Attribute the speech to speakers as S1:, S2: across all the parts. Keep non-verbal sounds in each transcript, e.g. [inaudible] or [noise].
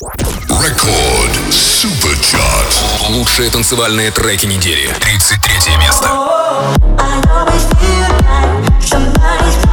S1: Рекорд Суперчарт. Лучшие танцевальные треки недели. 33 место.
S2: I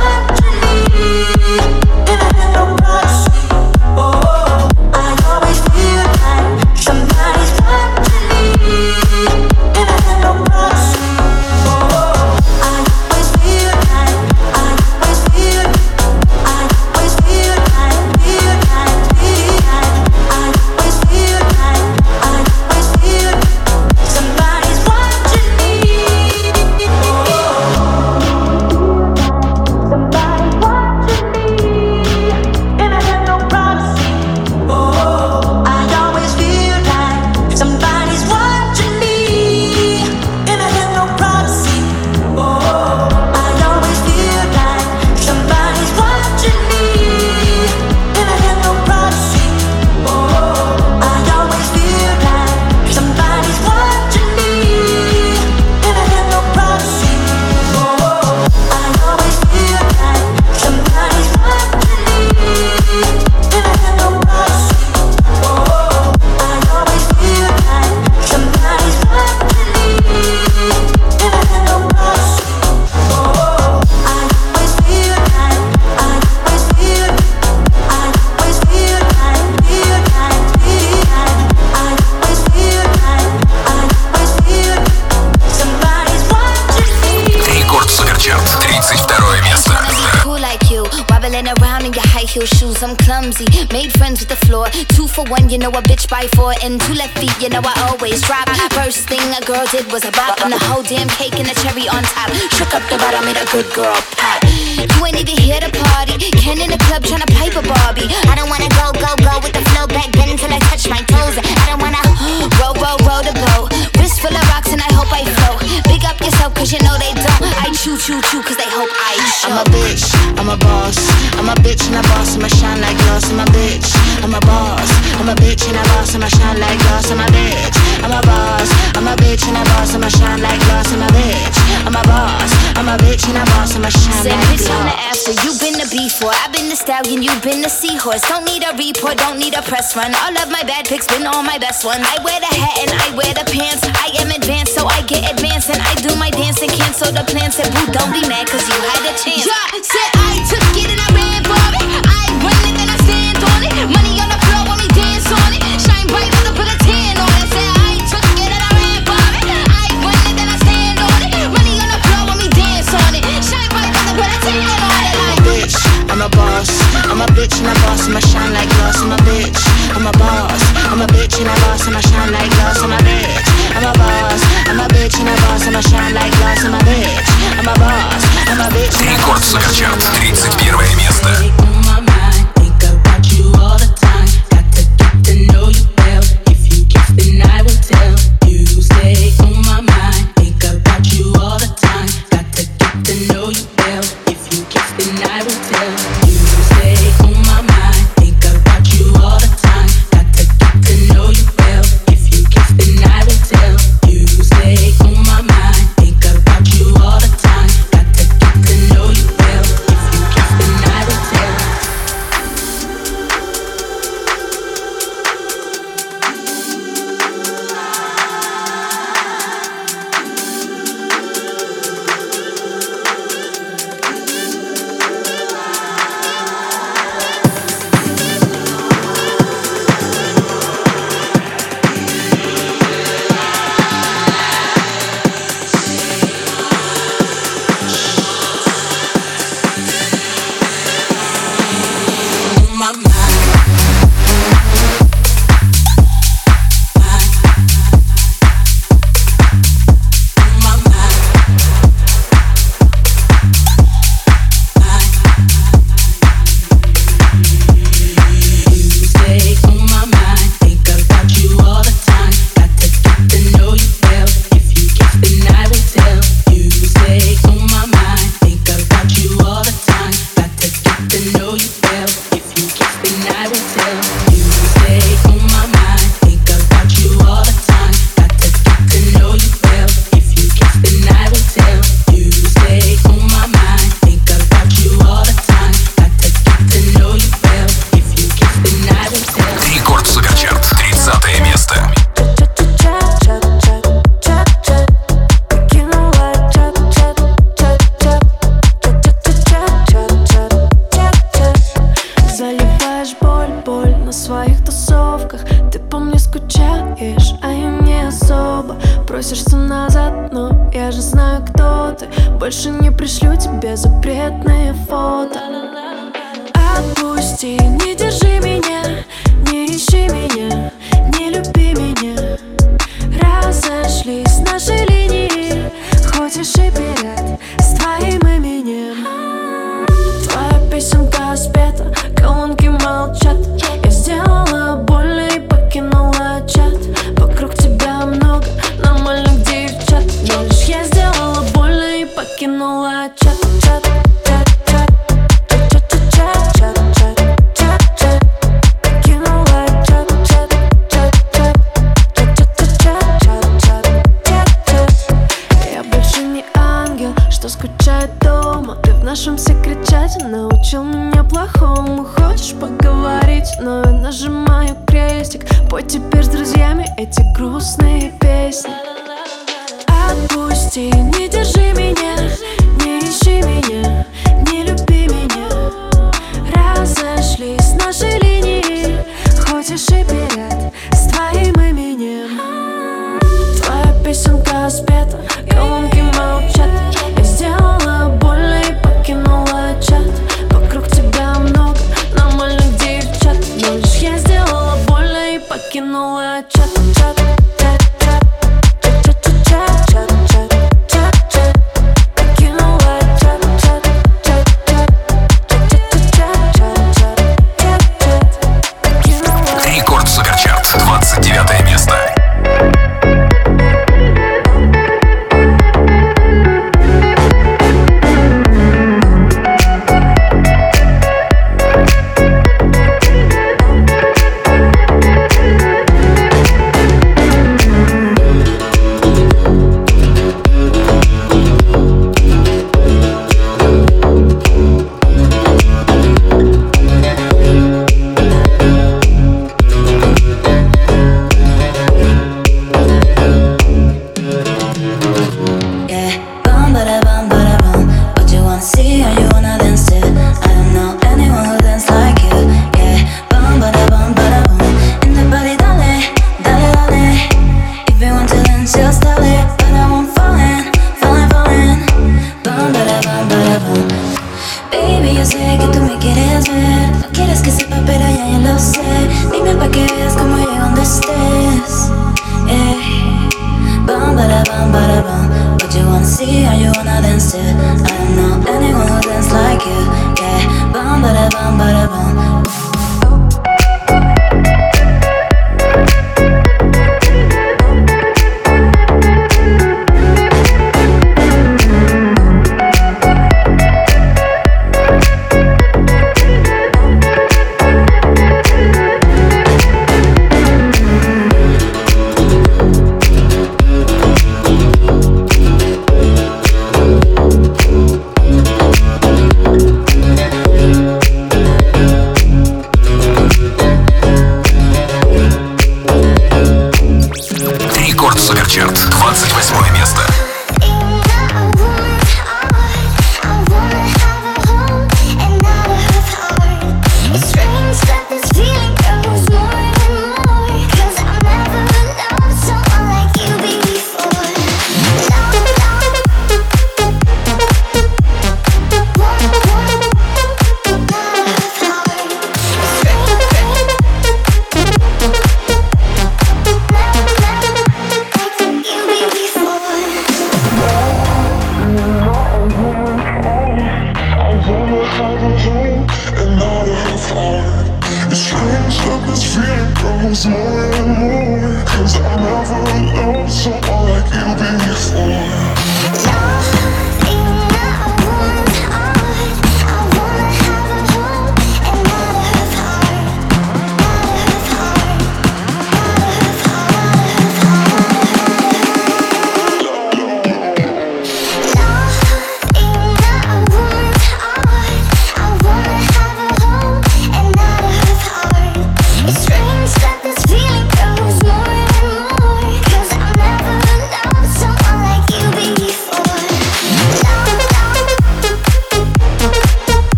S3: and two left feet, you know I always drop. First thing a girl did was a bop, and the whole damn cake and the cherry on top. Shook up the bottom, made a good girl pop. You ain't even here to party. Ken in the club tryna pipe a Barbie. I don't wanna go, go, go with the flow back then until I touch my toes. I don't wanna [gasps] roll, roll, roll the boat. Wrist full of rocks and I hope I float. Big up yourself cause you know they chew, chew, chew cause they hope I show.
S4: I'm a bitch, I'm a boss. I'm a bitch and a boss, I'ma shine like glass. I'm a bitch, I'm a boss. I'm a bitch and a boss, I'ma shine like glass. I'm a bitch, I'm a boss. I'm a bitch and a boss, I'ma shine like glass. I'm a bitch, I'm a boss. I'm a bitch and I'm a boss, I'ma shine
S3: Say, bitch, I'm the
S4: glass.
S3: after. You've been the before. I've been the stallion. You've been the seahorse. Don't need a report. Don't need a press run. All of my bad pics been all my best ones. I wear the hat and I wear the pants. I am advanced, so I get advanced and I do my dance and cancel the plans. Said, boo, don't be mad cause you had a chance. Yeah, said I took it and I ran for it. I run it and
S4: I'm a bitch and a boss, I'ma shine like glass. I'm a bitch, I'm a boss. I'm a bitch and a boss, I'ma shine like glass. I'm a bitch, I'm a boss. I'm a bitch and a boss, I'ma shine like glass. I'm a bitch, I'm a boss. I'm a bitch and a
S1: Рекорд
S4: boss, shine
S1: Суперчарт.
S4: like glass.
S1: 31 место.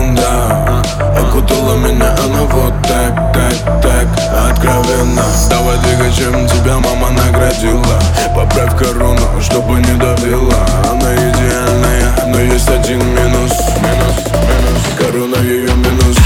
S5: ерунда Окутала а меня
S6: она ну вот так, так, так Откровенно. Давай двигай, чем тебя мама наградила. Поправь корону, чтобы не давила. Она идеальная, но есть один минус. Минус, минус. Корона ее минус.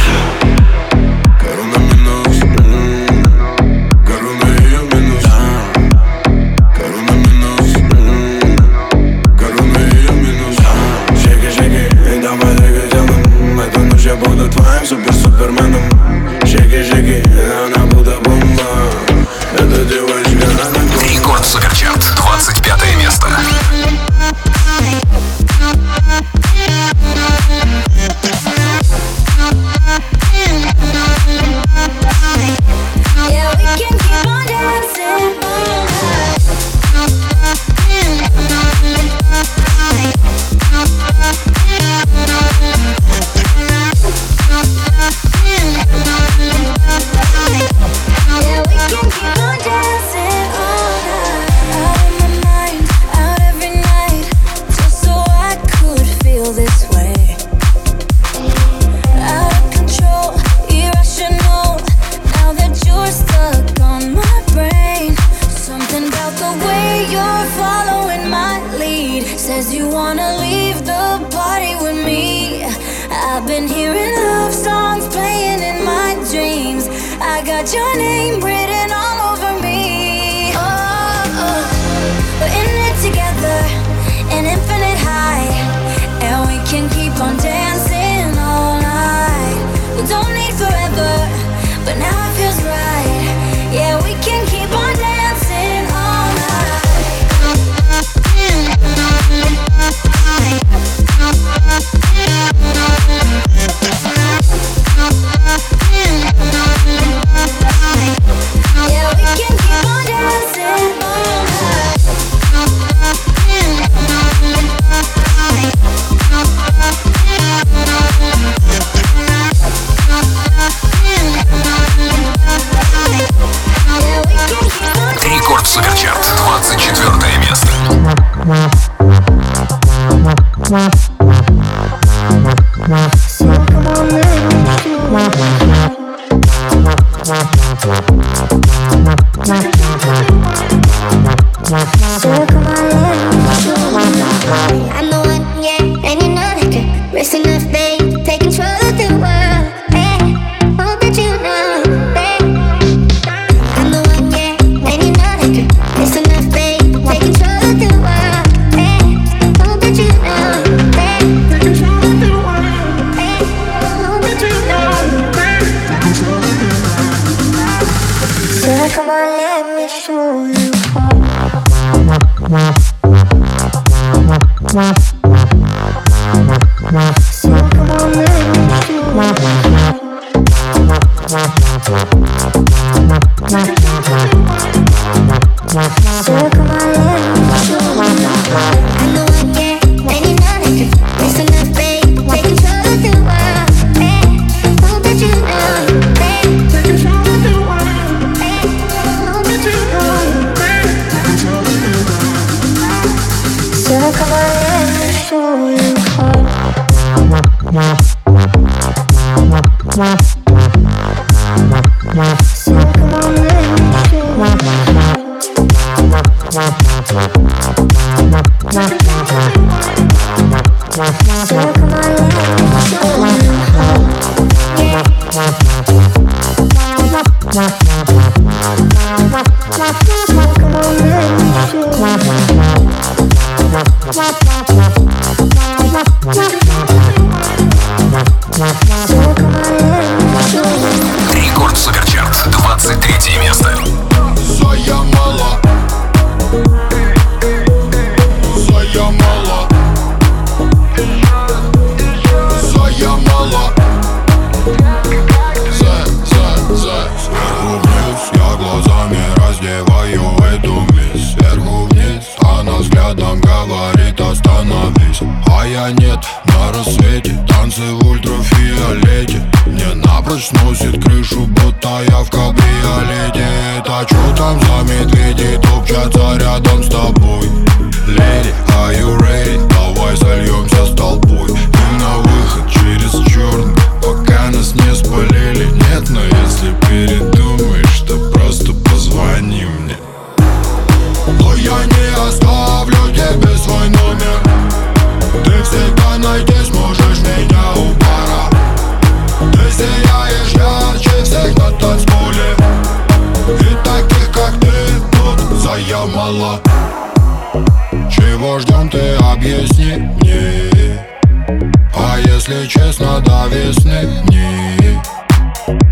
S6: Весна до весны дни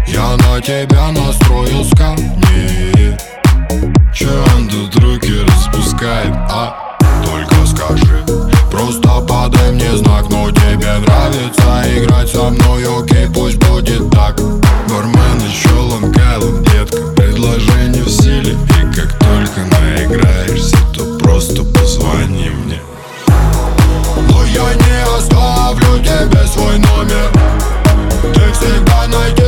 S6: Я
S7: на тебя
S6: настрою скамьи Че он тут руки распускает, а? Только скажи. Просто подай мне знак, но тебе нравится играть со мной. Окей, пусть будет так. Бармен еще лонг детка. Предложение в силе И
S2: как только наиграешься, то Всегда найдешь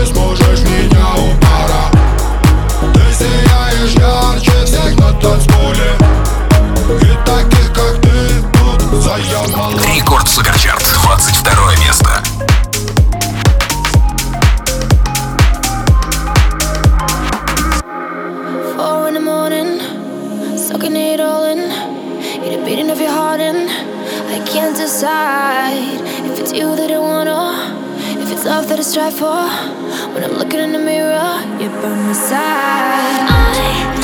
S2: strive for. When I'm looking in the mirror, you're by my side. I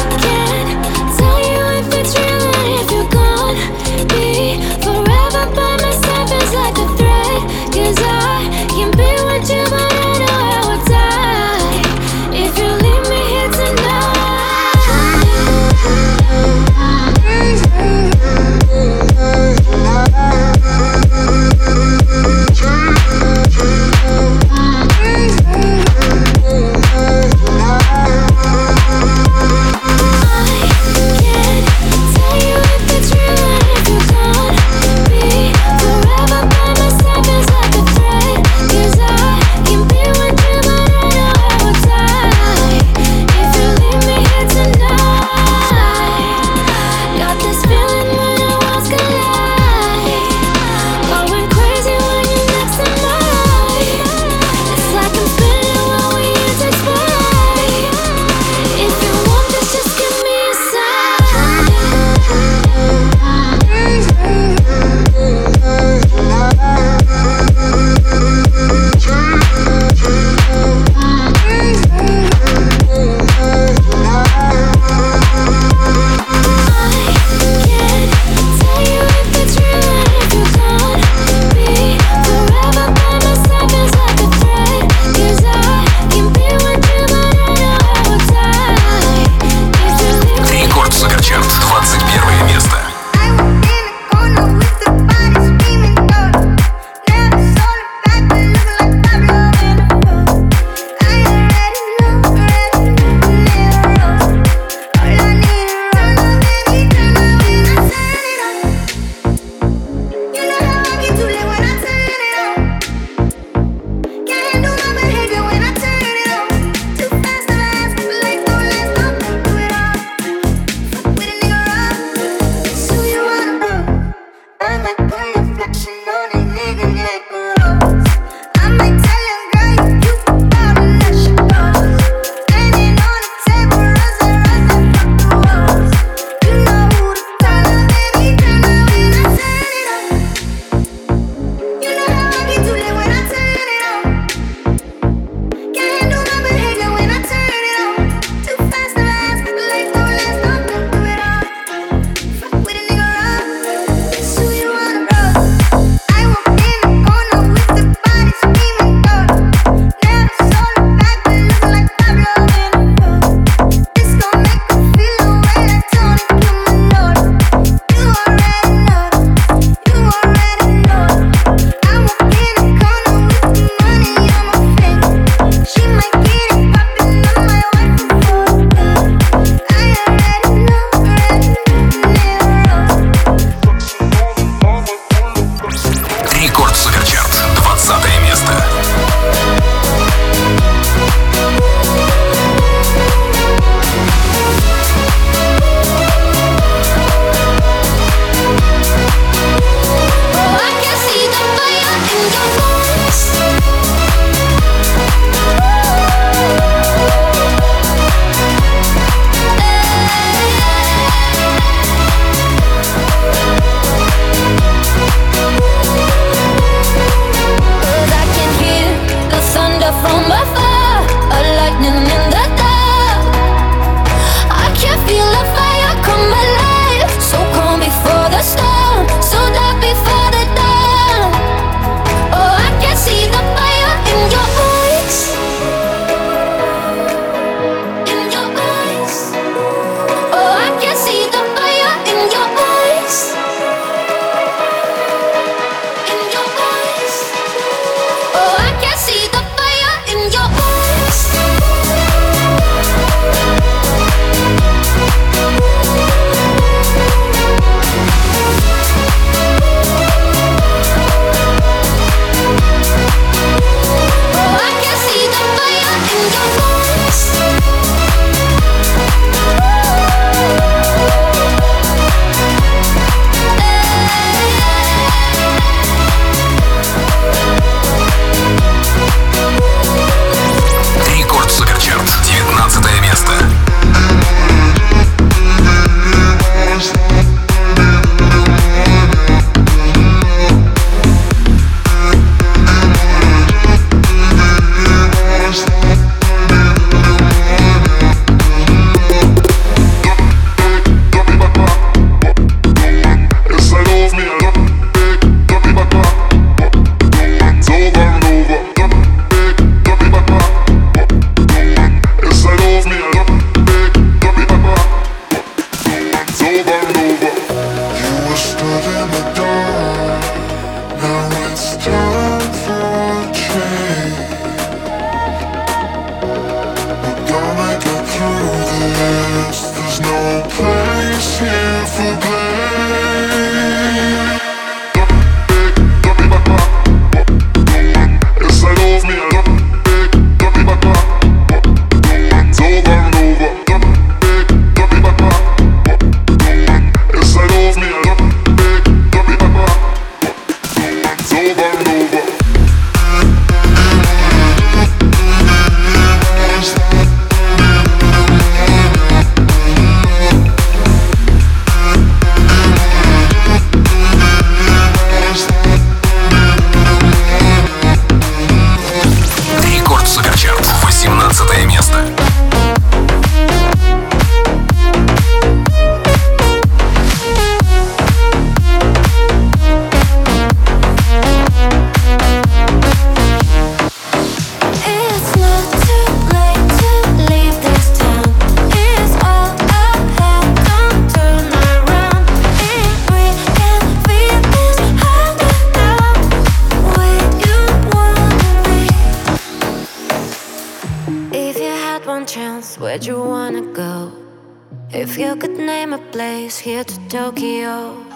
S8: Tokyo,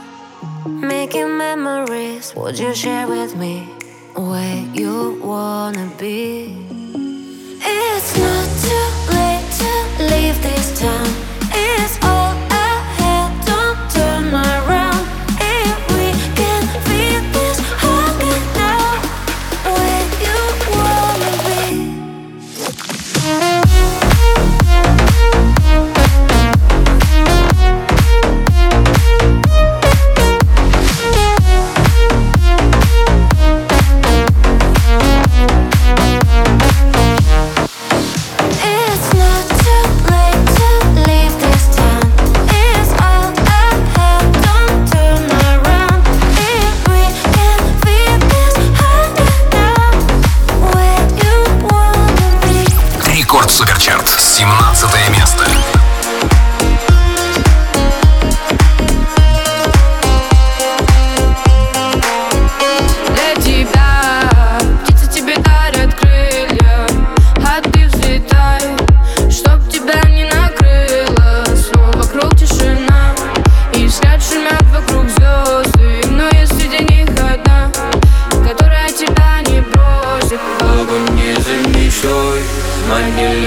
S8: making memories. Would you share with me where you
S9: wanna be?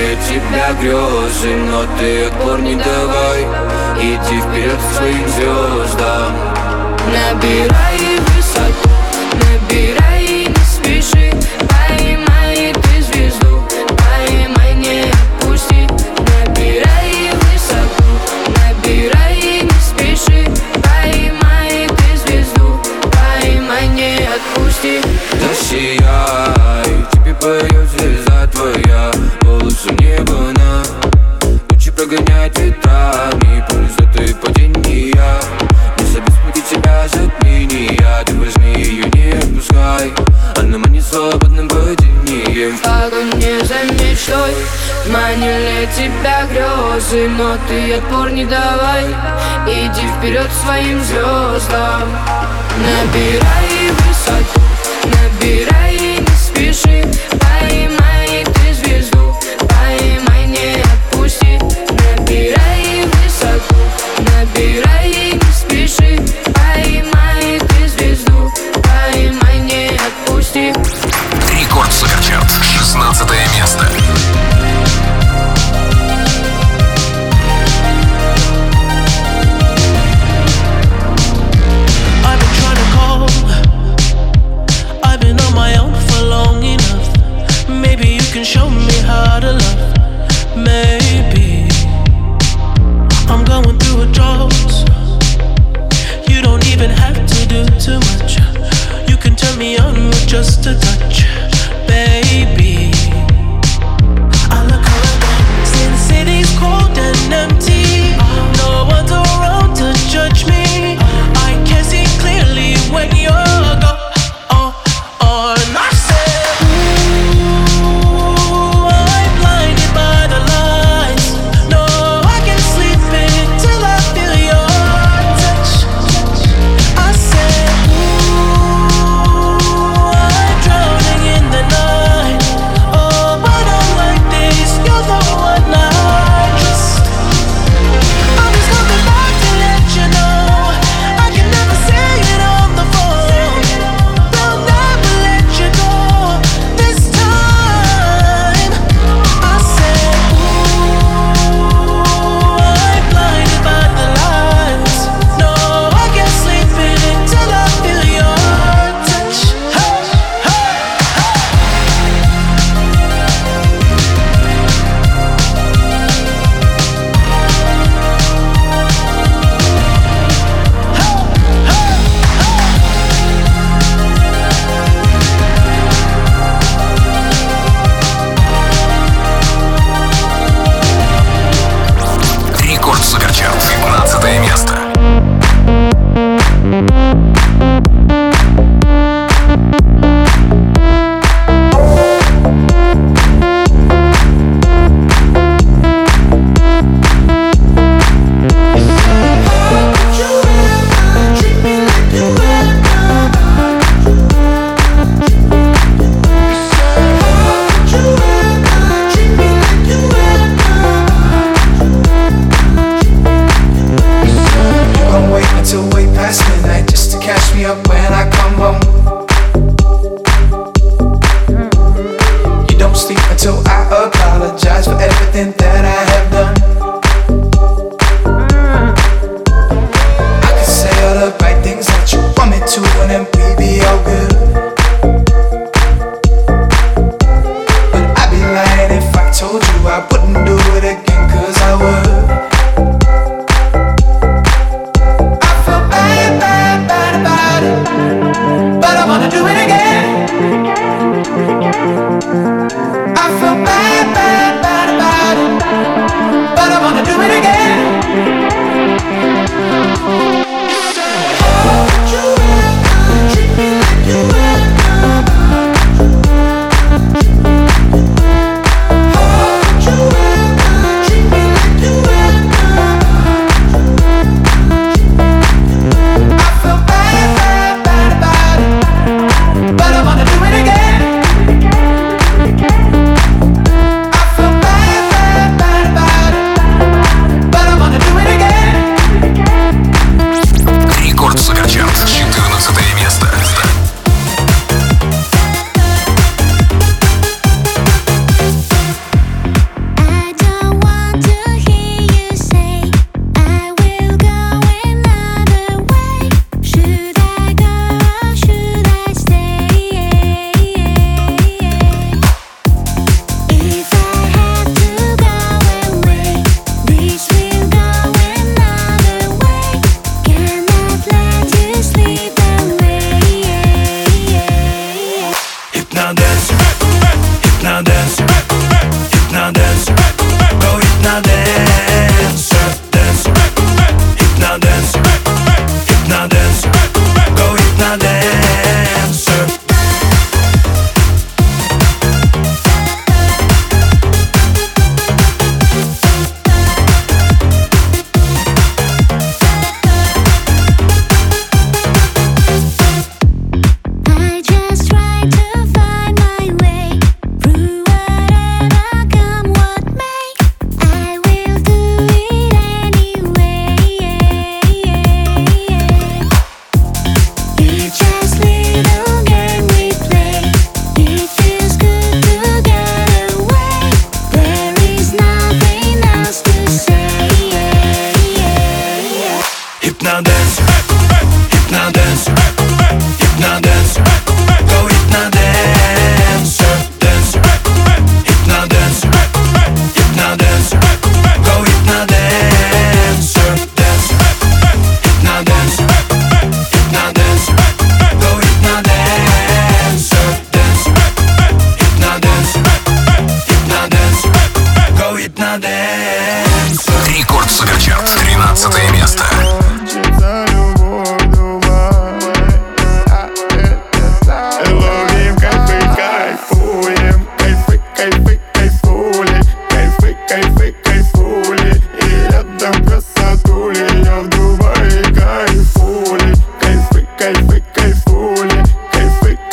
S9: для тебя грезы Но ты отпор не давай. Иди вперед к своим звездам. Набирай Наняли тебя грезы, но ты отпор не давай. Иди вперед своим звездам. Набирай высоту, набирай just a touch.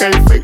S9: el fake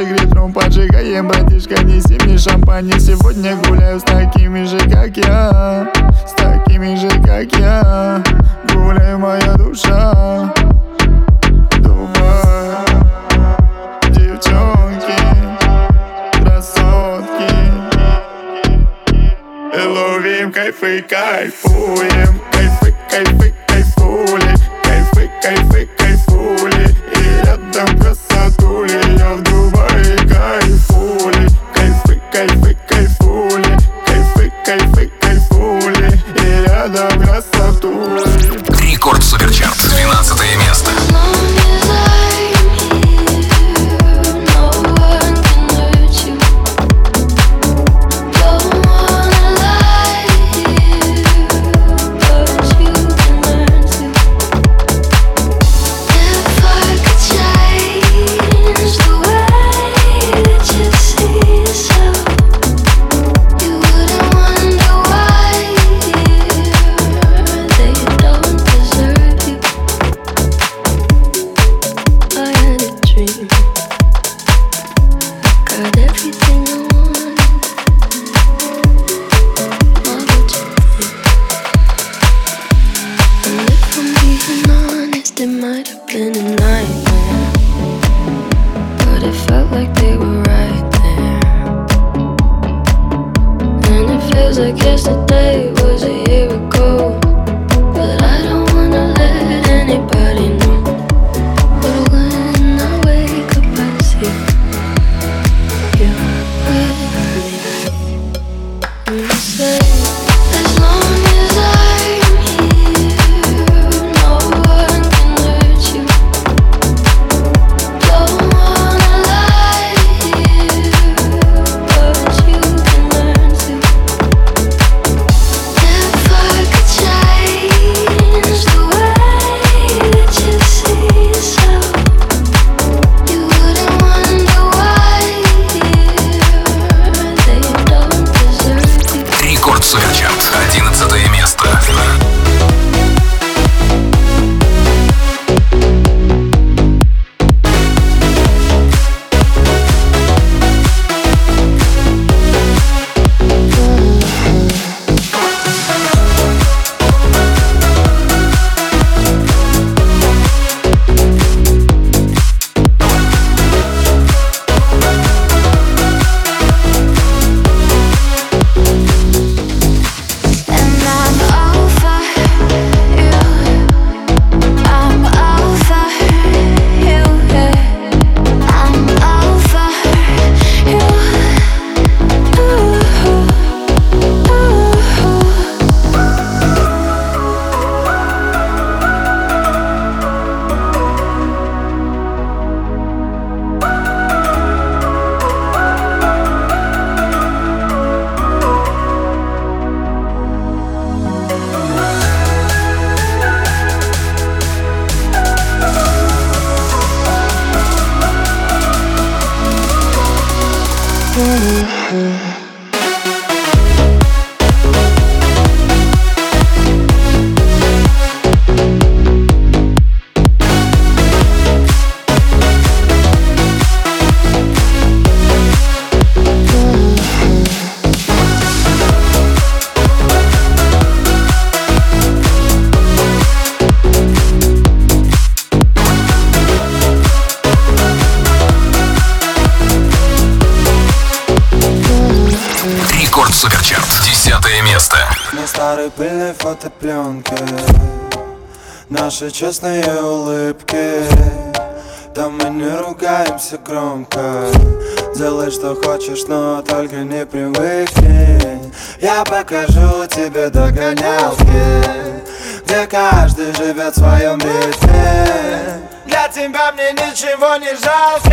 S9: сигарет, ром, поджигаем, братишка, неси мне шампань. Сегодня гуляю с такими же, как я. С такими же, как я. Гуляй, моя душа. Дубай. Девчонки. Красотки. И ловим кайфы, кайфуем Кайфы.
S10: Наши честные улыбки. Там мы не ругаемся громко. Делай, что хочешь, но только не привыкни. Я покажу тебе догонялки Где каждый живет в своем ритме. Для тебя мне ничего не жалко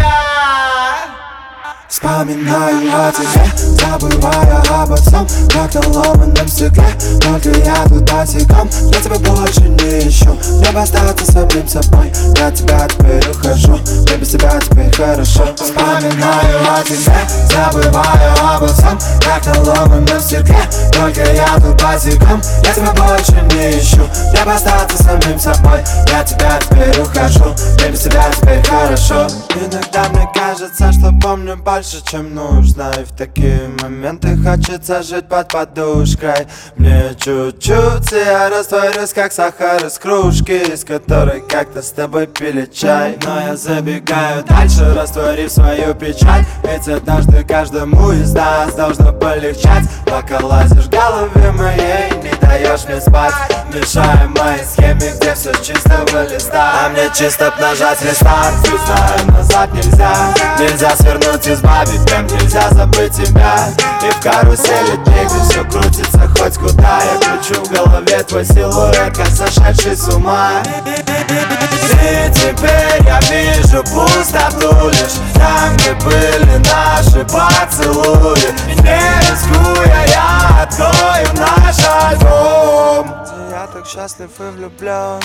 S10: Вспоминаю о тебе, забывая обо всем Как на ломаном стекле, только я тут босиком. Я тебя больше не ищу, мне бы остаться самим собой. Я тебя теперь ухожу, мне без тебя теперь хорошо. Вспоминаю о тебе, забывая обо всем Как на ломаном стекле, только я тут босиком. Я тебя больше не ищу, мне бы остаться самим собой. Я тебя теперь ухожу, мне без тебя теперь хорошо. Иногда мне кажется, что помню больше, чем нужно И в такие моменты хочется жить под подушкой. Мне чуть-чуть, и я растворюсь, как сахар из кружки Из которой как-то с тобой пили чай. Но я забегаю дальше, растворив свою печаль Ведь однажды каждому из нас должно полегчать. Пока лазишь в голове моей, не даешь мне спать. Мешая моей схеме, где все чистого листа А мне чисто нажать рестарт. И знаю, назад нельзя. Нельзя свернуть, избавить, прям нельзя забыть тебя. И в карусели где все крутится хоть куда Я кручу. В голове твой силуэт, как сошедший с ума. И теперь я вижу пустоту лишь Там, где были наши поцелуи. И не рискуя, я открою наш альбом. Я так счастлив и влюблен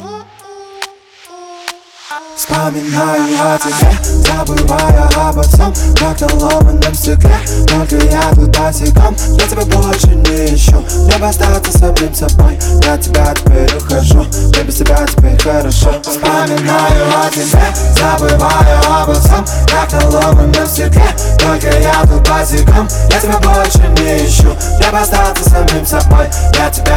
S10: Вспоминаю о тебе, забывая обо всем Как на ломаном стекле, только я тут босиком. Я тебя больше не ищу, мне бы остаться самим собой. Я тебя теперь ухожу, мне без тебя теперь хорошо. Вспоминаю о тебе, забываю обо всем Как на ломаном стекле, только я тут босиком. Я тебя больше не ищу, мне бы остаться самим собой. Я тебя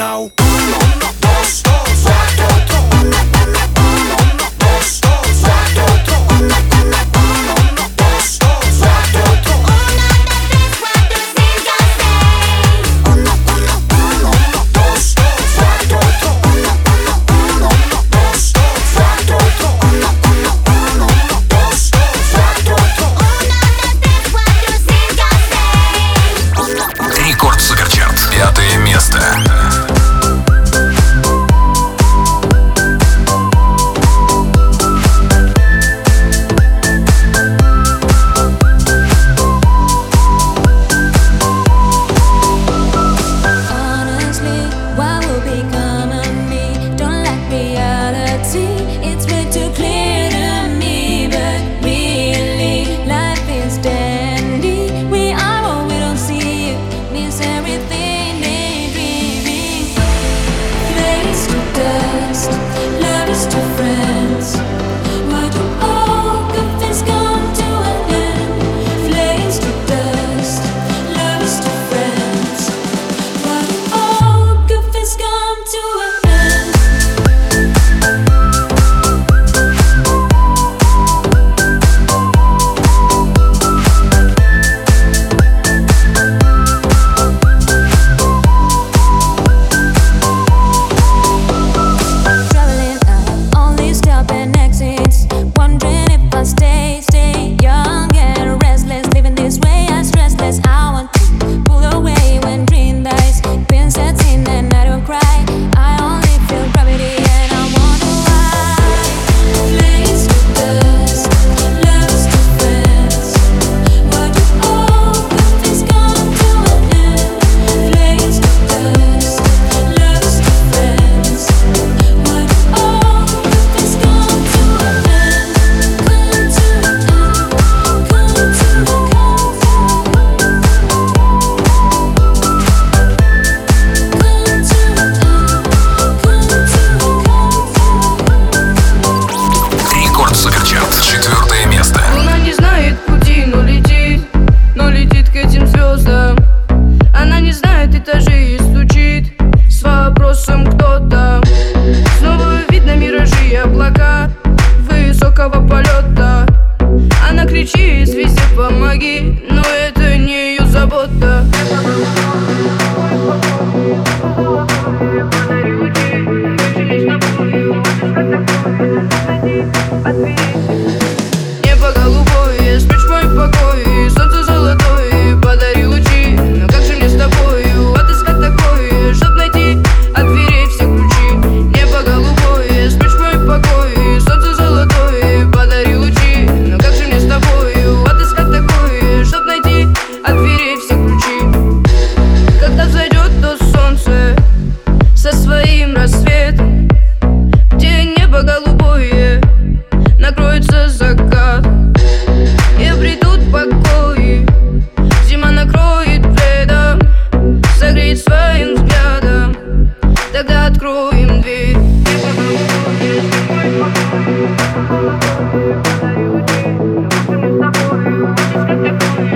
S5: now.
S11: Dos, dos, cuatro,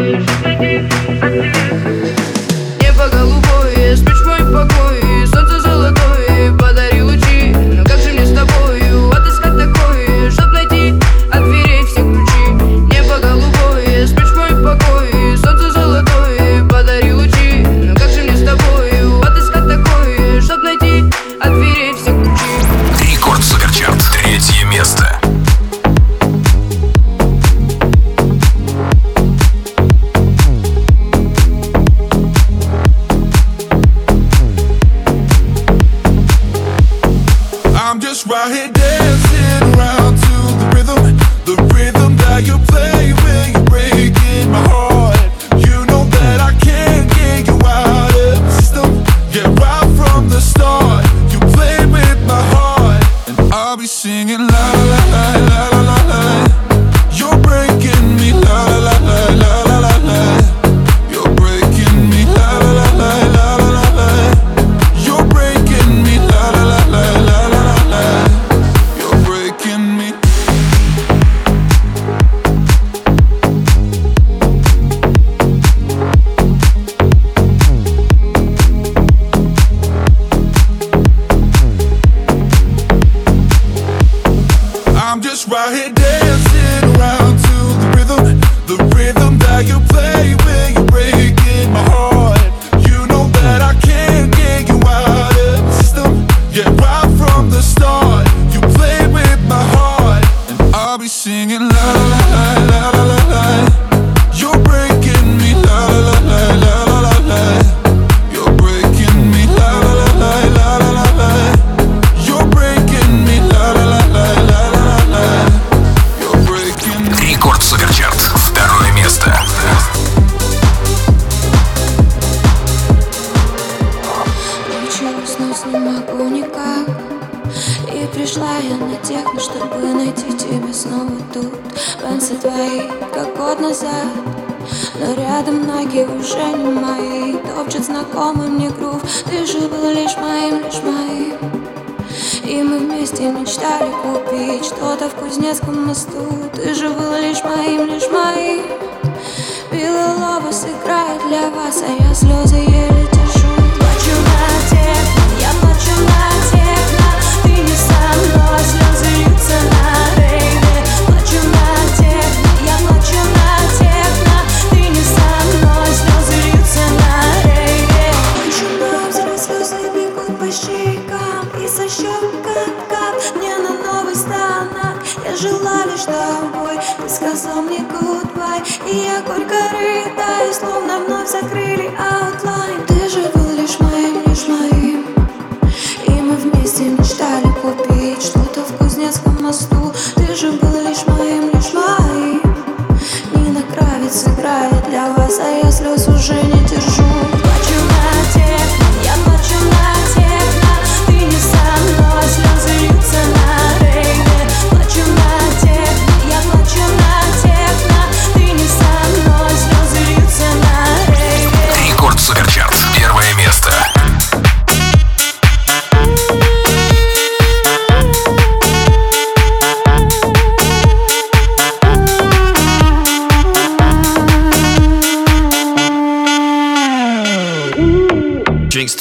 S11: you. should make it eres.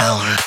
S12: down.